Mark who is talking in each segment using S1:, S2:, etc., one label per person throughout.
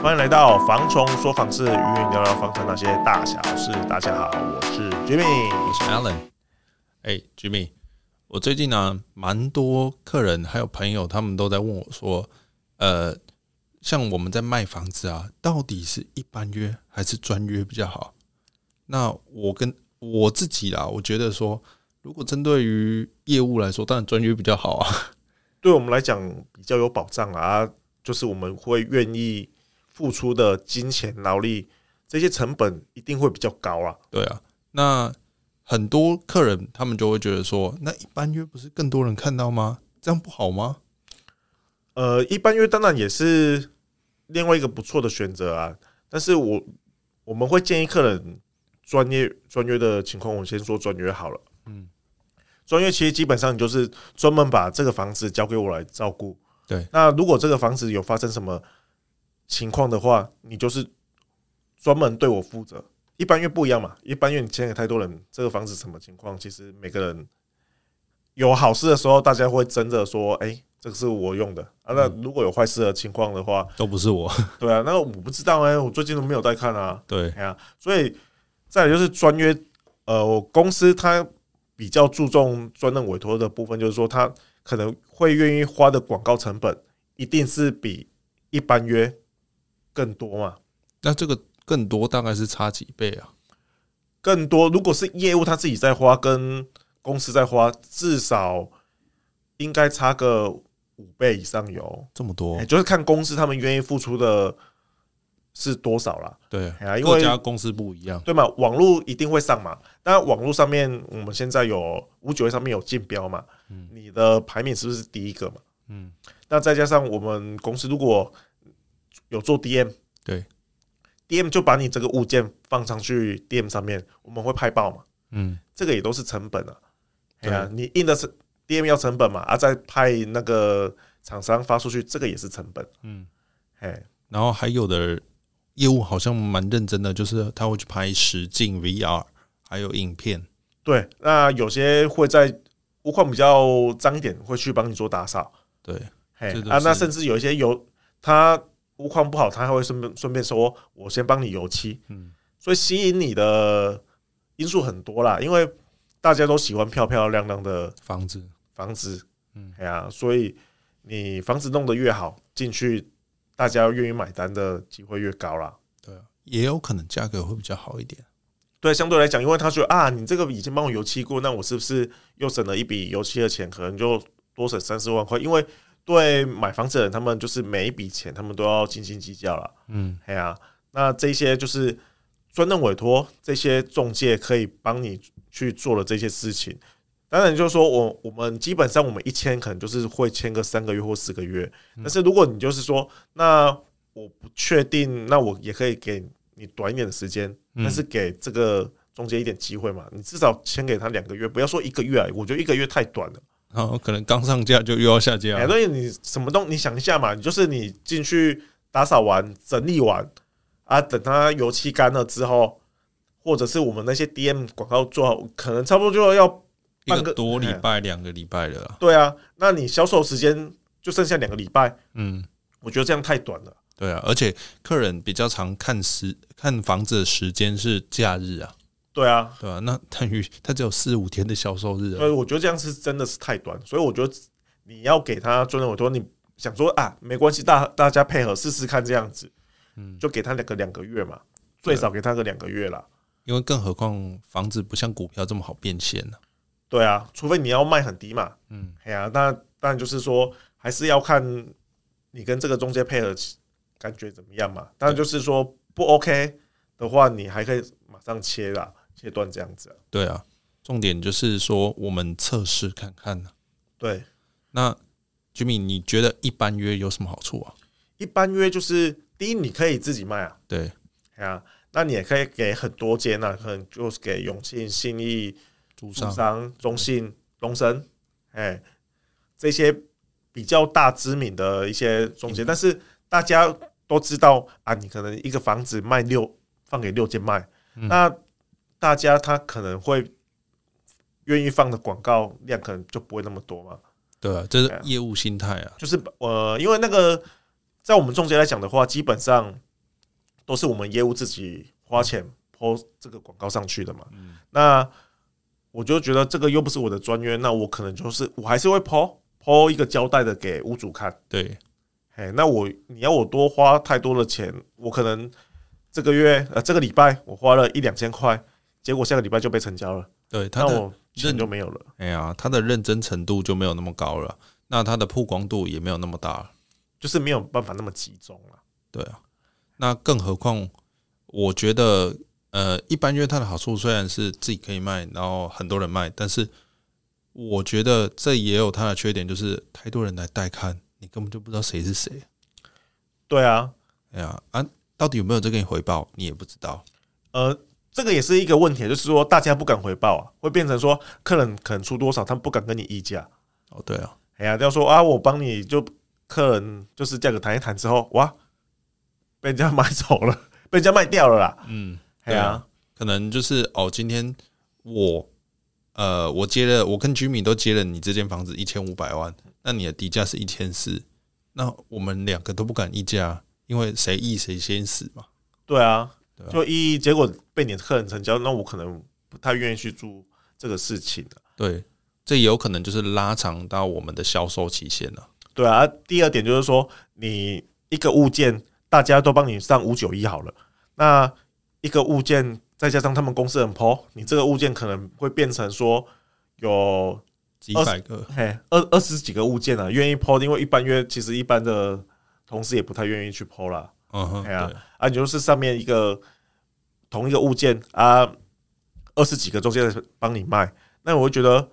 S1: 欢迎来到房虫说房事，与你聊聊房产那些大小事。大家好，我是 Jimmy，
S2: 我是 Alan。哎，Jimmy，我最近呢、啊，蛮多客人还有朋友，他们都在问我说，呃，像我们在卖房子啊，到底是一般约还是专约比较好？那我跟我自己啦，我觉得说，如果针对于业务来说，当然专约比较好啊。
S1: 对我们来讲比较有保障啊，就是我们会愿意付出的金钱、劳力这些成本一定会比较高啊。
S2: 对啊，那很多客人他们就会觉得说，那一般约不是更多人看到吗？这样不好吗？
S1: 呃，一般约当然也是另外一个不错的选择啊，但是我我们会建议客人专业专约的情况，我先说专约好了。嗯。专约其实基本上你就是专门把这个房子交给我来照顾。
S2: 对，
S1: 那如果这个房子有发生什么情况的话，你就是专门对我负责。一般约不一样嘛，一般约你签给太多人，这个房子什么情况，其实每个人有好事的时候，大家会争着说：“哎，这个是我用的啊。”那如果有坏事的情况的话，
S2: 都不是我。
S1: 对啊，那我不知道哎，我最近都没有在看啊。
S2: 对，
S1: 啊，所以再来就是专约，呃，我公司它。比较注重专任委托的部分，就是说他可能会愿意花的广告成本，一定是比一般约更多嘛？
S2: 那这个更多大概是差几倍啊？
S1: 更多，如果是业务他自己在花，跟公司在花，至少应该差个五倍以上有。
S2: 这么多，
S1: 欸，就是看公司他们愿意付出的。是多少啦？
S2: 对啊，因为各家公司不一样，
S1: 对嘛？网络一定会上嘛。当然，网络上面我们现在有五九一上面有竞标嘛，嗯，你的排名是不是第一个嘛？嗯，那再加上我们公司如果有做 DM，
S2: 对
S1: ，DM 就把你这个物件放上去 DM 上面，我们会拍爆嘛？嗯，这个也都是成本啊。对啊，你印的是 DM 要成本嘛？啊，再派那个厂商发出去，这个也是成本。嗯，
S2: 哎，然后还有的。业务好像蛮认真的，就是他会去拍实境 VR，还有影片。
S1: 对，那有些会在屋况比较脏一点，会去帮你做打扫。
S2: 对，
S1: 嘿啊，那甚至有一些有，他屋况不好，他还会顺便顺便说，我先帮你油漆。嗯，所以吸引你的因素很多啦，因为大家都喜欢漂漂亮亮的
S2: 房子，
S1: 房子，嗯，哎呀，所以你房子弄得越好，进去。大家愿意买单的机会越高啦，
S2: 对，也有可能价格会比较好一点。
S1: 对，相对来讲，因为他觉得啊，你这个已经帮我油漆过，那我是不是又省了一笔油漆的钱？可能就多省三四万块。因为对买房子的人，他们就是每一笔钱，他们都要斤斤计较了。嗯，哎呀，那这些就是专任委托，这些中介可以帮你去做的这些事情。当然，就是说我我们基本上我们一签可能就是会签个三个月或四个月。但是如果你就是说，那我不确定，那我也可以给你短一点的时间，但是给这个中介一点机会嘛。你至少签给他两个月，不要说一个月啊，我觉得一个月太短了。
S2: 然后可能刚上架就又要下架。
S1: 所以你什么东，你想一下嘛，你就是你进去打扫完、整理完啊，等它油漆干了之后，或者是我们那些 DM 广告做好，可能差不多就要。
S2: 半个多礼拜，两个礼拜了。
S1: 对啊，那你销售时间就剩下两个礼拜。嗯，我觉得这样太短了。
S2: 对啊，而且客人比较常看时看房子的时间是假日啊。
S1: 对啊，
S2: 对啊，那等于他只有四五天的销售日。
S1: 所以我觉得这样是真的是太短。所以我觉得你要给他专任委托，你想说啊，没关系，大大家配合试试看这样子。嗯，就给他两个两个月嘛，最少给他个两个月啦。
S2: 因为更何况房子不像股票这么好变现呢。
S1: 对啊，除非你要卖很低嘛，嗯，哎呀，那当然就是说，还是要看你跟这个中介配合感觉怎么样嘛。当然就是说不 OK 的话，你还可以马上切啦，切断这样子。
S2: 对啊，重点就是说我们测试看看呢。
S1: 对，
S2: 那 Jimmy，你觉得一般约有什么好处啊？
S1: 一般约就是第一，你可以自己卖啊。
S2: 对，
S1: 哎呀，那你也可以给很多间啊，可能就是给永庆、信义。主商、中信、龙神，哎，这些比较大知名的一些中介，但是大家都知道啊，你可能一个房子卖六，放给六间卖，那大家他可能会愿意放的广告量可能就不会那么多嘛。
S2: 对啊，这是业务心态啊，
S1: 就是呃，因为那个在我们中介来讲的话，基本上都是我们业务自己花钱 po 这个广告上去的嘛。那我就觉得这个又不是我的专业，那我可能就是我还是会 po po 一个交代的给屋主看。
S2: 对，
S1: 哎，那我你要我多花太多的钱，我可能这个月呃这个礼拜我花了一两千块，结果下个礼拜就被成交了。
S2: 对，他的
S1: 认就没有了。
S2: 哎呀，他的认真程度就没有那么高了，那他的曝光度也没有那么大，
S1: 就是没有办法那么集中了。
S2: 对啊，那更何况，我觉得，呃，一般约它的好处虽然是自己可以卖，然后很多人卖，但是我觉得这也有它的缺点，就是太多人来带看，你根本就不知道谁是谁。
S1: 对啊，
S2: 哎呀啊，到底有没有这个回报，你也不知道。
S1: 呃。这个也是一个问题，就是说大家不敢回报啊，会变成说客人可能出多少，他们不敢跟你议价。
S2: 哦，对啊，
S1: 哎呀，要说啊，我帮你就客人就是价格谈一谈之后，哇，被人家买走了，被人家卖掉了啦。
S2: 嗯，对啊，可能就是哦，今天我呃，我接了，我跟居民都接了你这间房子一千五百万，那你的底价是一千四，那我们两个都不敢议价，因为谁议谁先死嘛。
S1: 对啊。就一结果被你的客人成交，那我可能不太愿意去做这个事情了。
S2: 对，这也有可能就是拉长到我们的销售期限了。
S1: 对啊，第二点就是说，你一个物件大家都帮你上五九一好了，那一个物件再加上他们公司人 po，你这个物件可能会变成说有
S2: 几百个，
S1: 嘿，二二十几个物件啊，愿意 po，因为一般约其实一般的同事也不太愿意去 po 啦。
S2: 嗯哼，
S1: 对啊，啊，你就是上面一个同一个物件啊，二十几个中介帮你卖，那我会觉得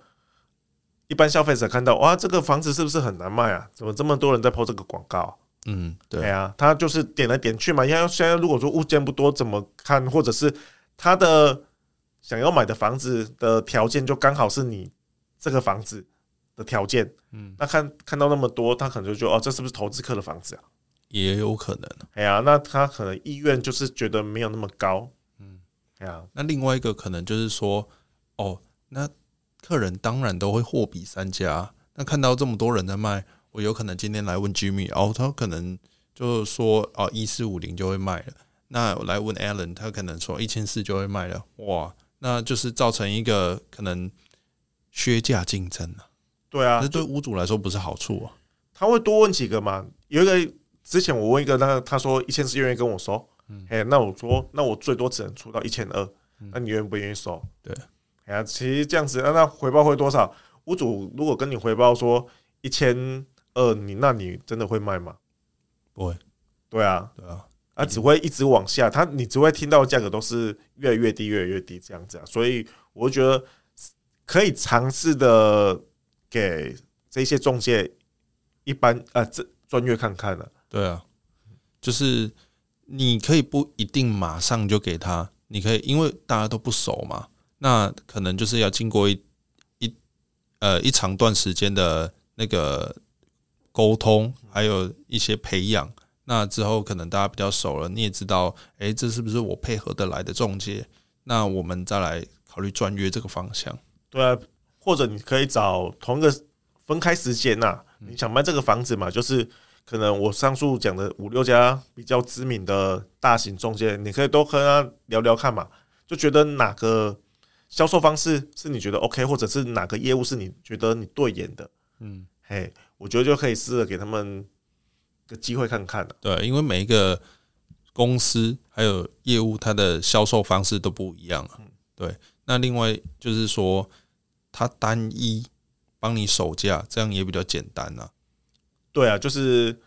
S1: 一般消费者看到哇，这个房子是不是很难卖啊？怎么这么多人在 po 这个广告？
S2: 嗯，对，
S1: 对啊，他就是点来点去嘛。因为现在如果说物件不多，怎么看？或者是他的想要买的房子的条件就刚好是你这个房子的条件，嗯，那看看到那么多，他可能就觉得哦，这是不是投资客的房子啊？
S2: 也有可能，
S1: 哎呀，那他可能意愿就是觉得没有那么高，嗯，哎呀，
S2: 那另外一个可能就是说，哦，那客人当然都会货比三家，那看到这么多人在卖，我有可能今天来问 Jimmy，哦，他可能就是说，哦，一四五零就会卖了，那我来问 Alan，他可能说一千四就会卖了，哇，那就是造成一个可能削价竞争了，
S1: 对啊，
S2: 这对屋主来说不是好处啊，
S1: 他会多问几个嘛，有一个。之前我问一个，那他说一千四愿意跟我收，哎，那我说那我最多只能出到一千二，那你愿不愿意收？
S2: 对，
S1: 哎呀，其实这样子，那那回报会多少？屋主如果跟你回报说一千二，你那你真的会卖吗？
S2: 不会，
S1: 对啊，
S2: 对啊，
S1: 啊，只会一直往下，他你只会听到价格都是越来越低，越来越低这样子啊，所以我觉得可以尝试的给这些中介一般啊，这专业看看了。
S2: 对啊，就是你可以不一定马上就给他，你可以因为大家都不熟嘛，那可能就是要经过一一呃一长段时间的那个沟通，还有一些培养。那之后可能大家比较熟了，你也知道，哎，这是不是我配合得来的中介？那我们再来考虑专约这个方向。
S1: 对啊，或者你可以找同一个分开时间呐，你想卖这个房子嘛，就是。可能我上述讲的五六家比较知名的大型中介，你可以多和他聊聊看嘛，就觉得哪个销售方式是你觉得 OK，或者是哪个业务是你觉得你对眼的，嗯，嘿，我觉得就可以试着给他们个机会看看了。
S2: 对，因为每一个公司还有业务，它的销售方式都不一样啊。对，那另外就是说，他单一帮你守价，这样也比较简单啊。
S1: 对啊，就是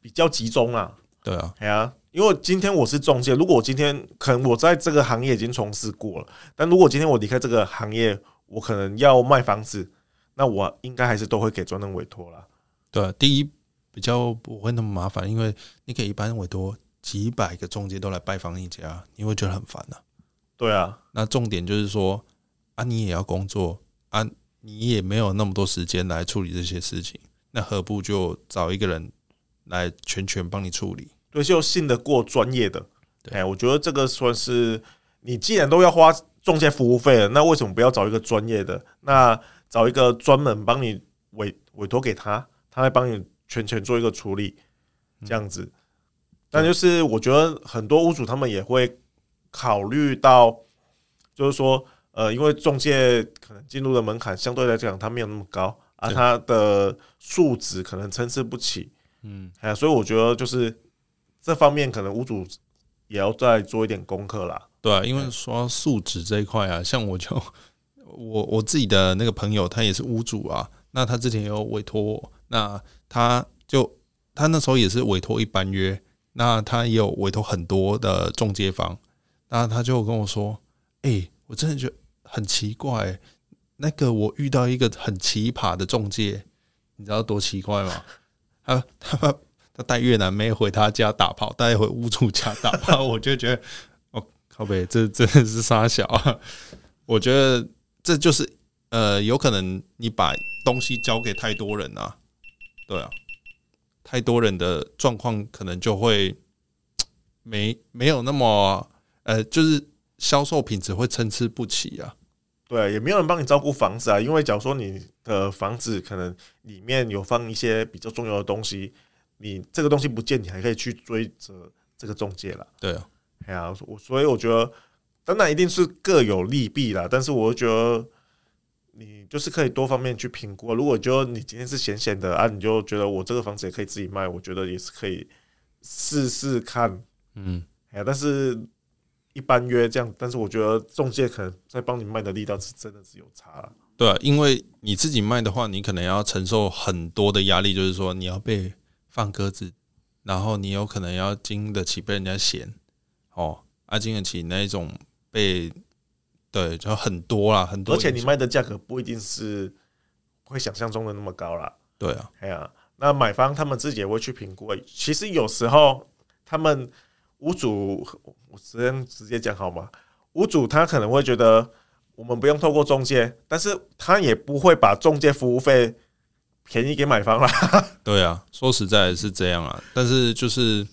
S1: 比较集中啊。
S2: 对啊，
S1: 哎呀，因为今天我是中介，如果我今天可能我在这个行业已经从事过了，但如果今天我离开这个行业，我可能要卖房子，那我应该还是都会给专人委托啦。
S2: 对啊，第一比较不会那么麻烦，因为你可以一般委托几百个中介都来拜访一家，你会觉得很烦呐。
S1: 对啊，
S2: 那重点就是说啊，你也要工作啊，你也没有那么多时间来处理这些事情。那何不就找一个人来全权帮你处理？
S1: 对，就信得过专业的。哎，我觉得这个算是你既然都要花中介服务费了，那为什么不要找一个专业的？那找一个专门帮你委委托给他，他来帮你全权做一个处理，这样子。但就是我觉得很多屋主他们也会考虑到，就是说，呃，因为中介可能进入的门槛相对来讲它没有那么高，而它的素质可能参差不齐，嗯，哎，所以我觉得就是这方面可能屋主也要再做一点功课啦。
S2: 对啊，因为说素质这一块啊，像我就我我自己的那个朋友，他也是屋主啊，那他之前有委托我，那他就他那时候也是委托一般约。那他也有委托很多的中介方，那他就跟我说：“哎、欸，我真的觉得很奇怪、欸，那个我遇到一个很奇葩的中介，你知道多奇怪吗？他他他带越南妹回他家打炮，带回屋主家打炮，我就觉得，哦，靠北，这真的是杀小啊！我觉得这就是呃，有可能你把东西交给太多人啊，对啊。”太多人的状况可能就会没没有那么呃，就是销售品质会参差不齐啊。
S1: 对啊，也没有人帮你照顾房子啊。因为假如说你的房子可能里面有放一些比较重要的东西，你这个东西不见，你还可以去追责这个中介了。
S2: 对啊，
S1: 哎呀，我所以我觉得，当然一定是各有利弊啦。但是我觉得。你就是可以多方面去评估。如果就你今天是闲闲的啊，你就觉得我这个房子也可以自己卖，我觉得也是可以试试看。嗯，哎呀，但是一般约这样，但是我觉得中介可能在帮你卖的力道是真的是有差了。
S2: 对啊，因为你自己卖的话，你可能要承受很多的压力，就是说你要被放鸽子，然后你有可能要经得起被人家嫌哦，啊，经得起那一种被。对，就很多啦，很多。
S1: 而且你卖的价格不一定是会想象中的那么高啦。
S2: 对啊，
S1: 哎呀，那买方他们自己也会去评估。其实有时候他们屋主，我直接直接讲好吗？屋主他可能会觉得我们不用透过中介，但是他也不会把中介服务费便宜给买方啦。
S2: 对啊，说实在是这样啊，但是就是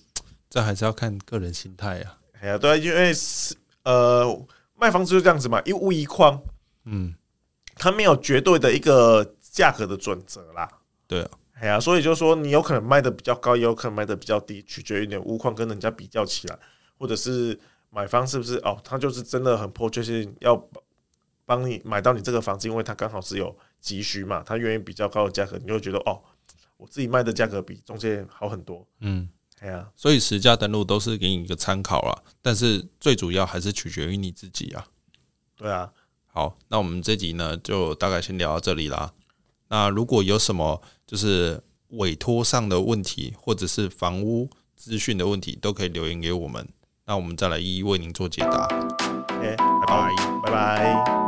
S2: 这还是要看个人心态啊。
S1: 哎呀，对，因为是呃。卖房子就这样子嘛，一屋一框，嗯，他没有绝对的一个价格的准则啦。
S2: 对啊，
S1: 哎呀，所以就是说，你有可能卖的比较高，也有可能卖的比较低，取决于你屋况跟人家比较起来，或者是买方是不是哦，他就是真的很迫切性要帮你买到你这个房子，因为他刚好是有急需嘛，他愿意比较高的价格，你就会觉得哦，我自己卖的价格比中介好很多，嗯。
S2: 对啊，所以实价登录都是给你一个参考啦，但是最主要还是取决于你自己啊。
S1: 对啊，
S2: 好，那我们这集呢就大概先聊到这里啦。那如果有什么就是委托上的问题，或者是房屋资讯的问题，都可以留言给我们，那我们再来一一为您做解答。
S1: OK，拜拜，拜拜。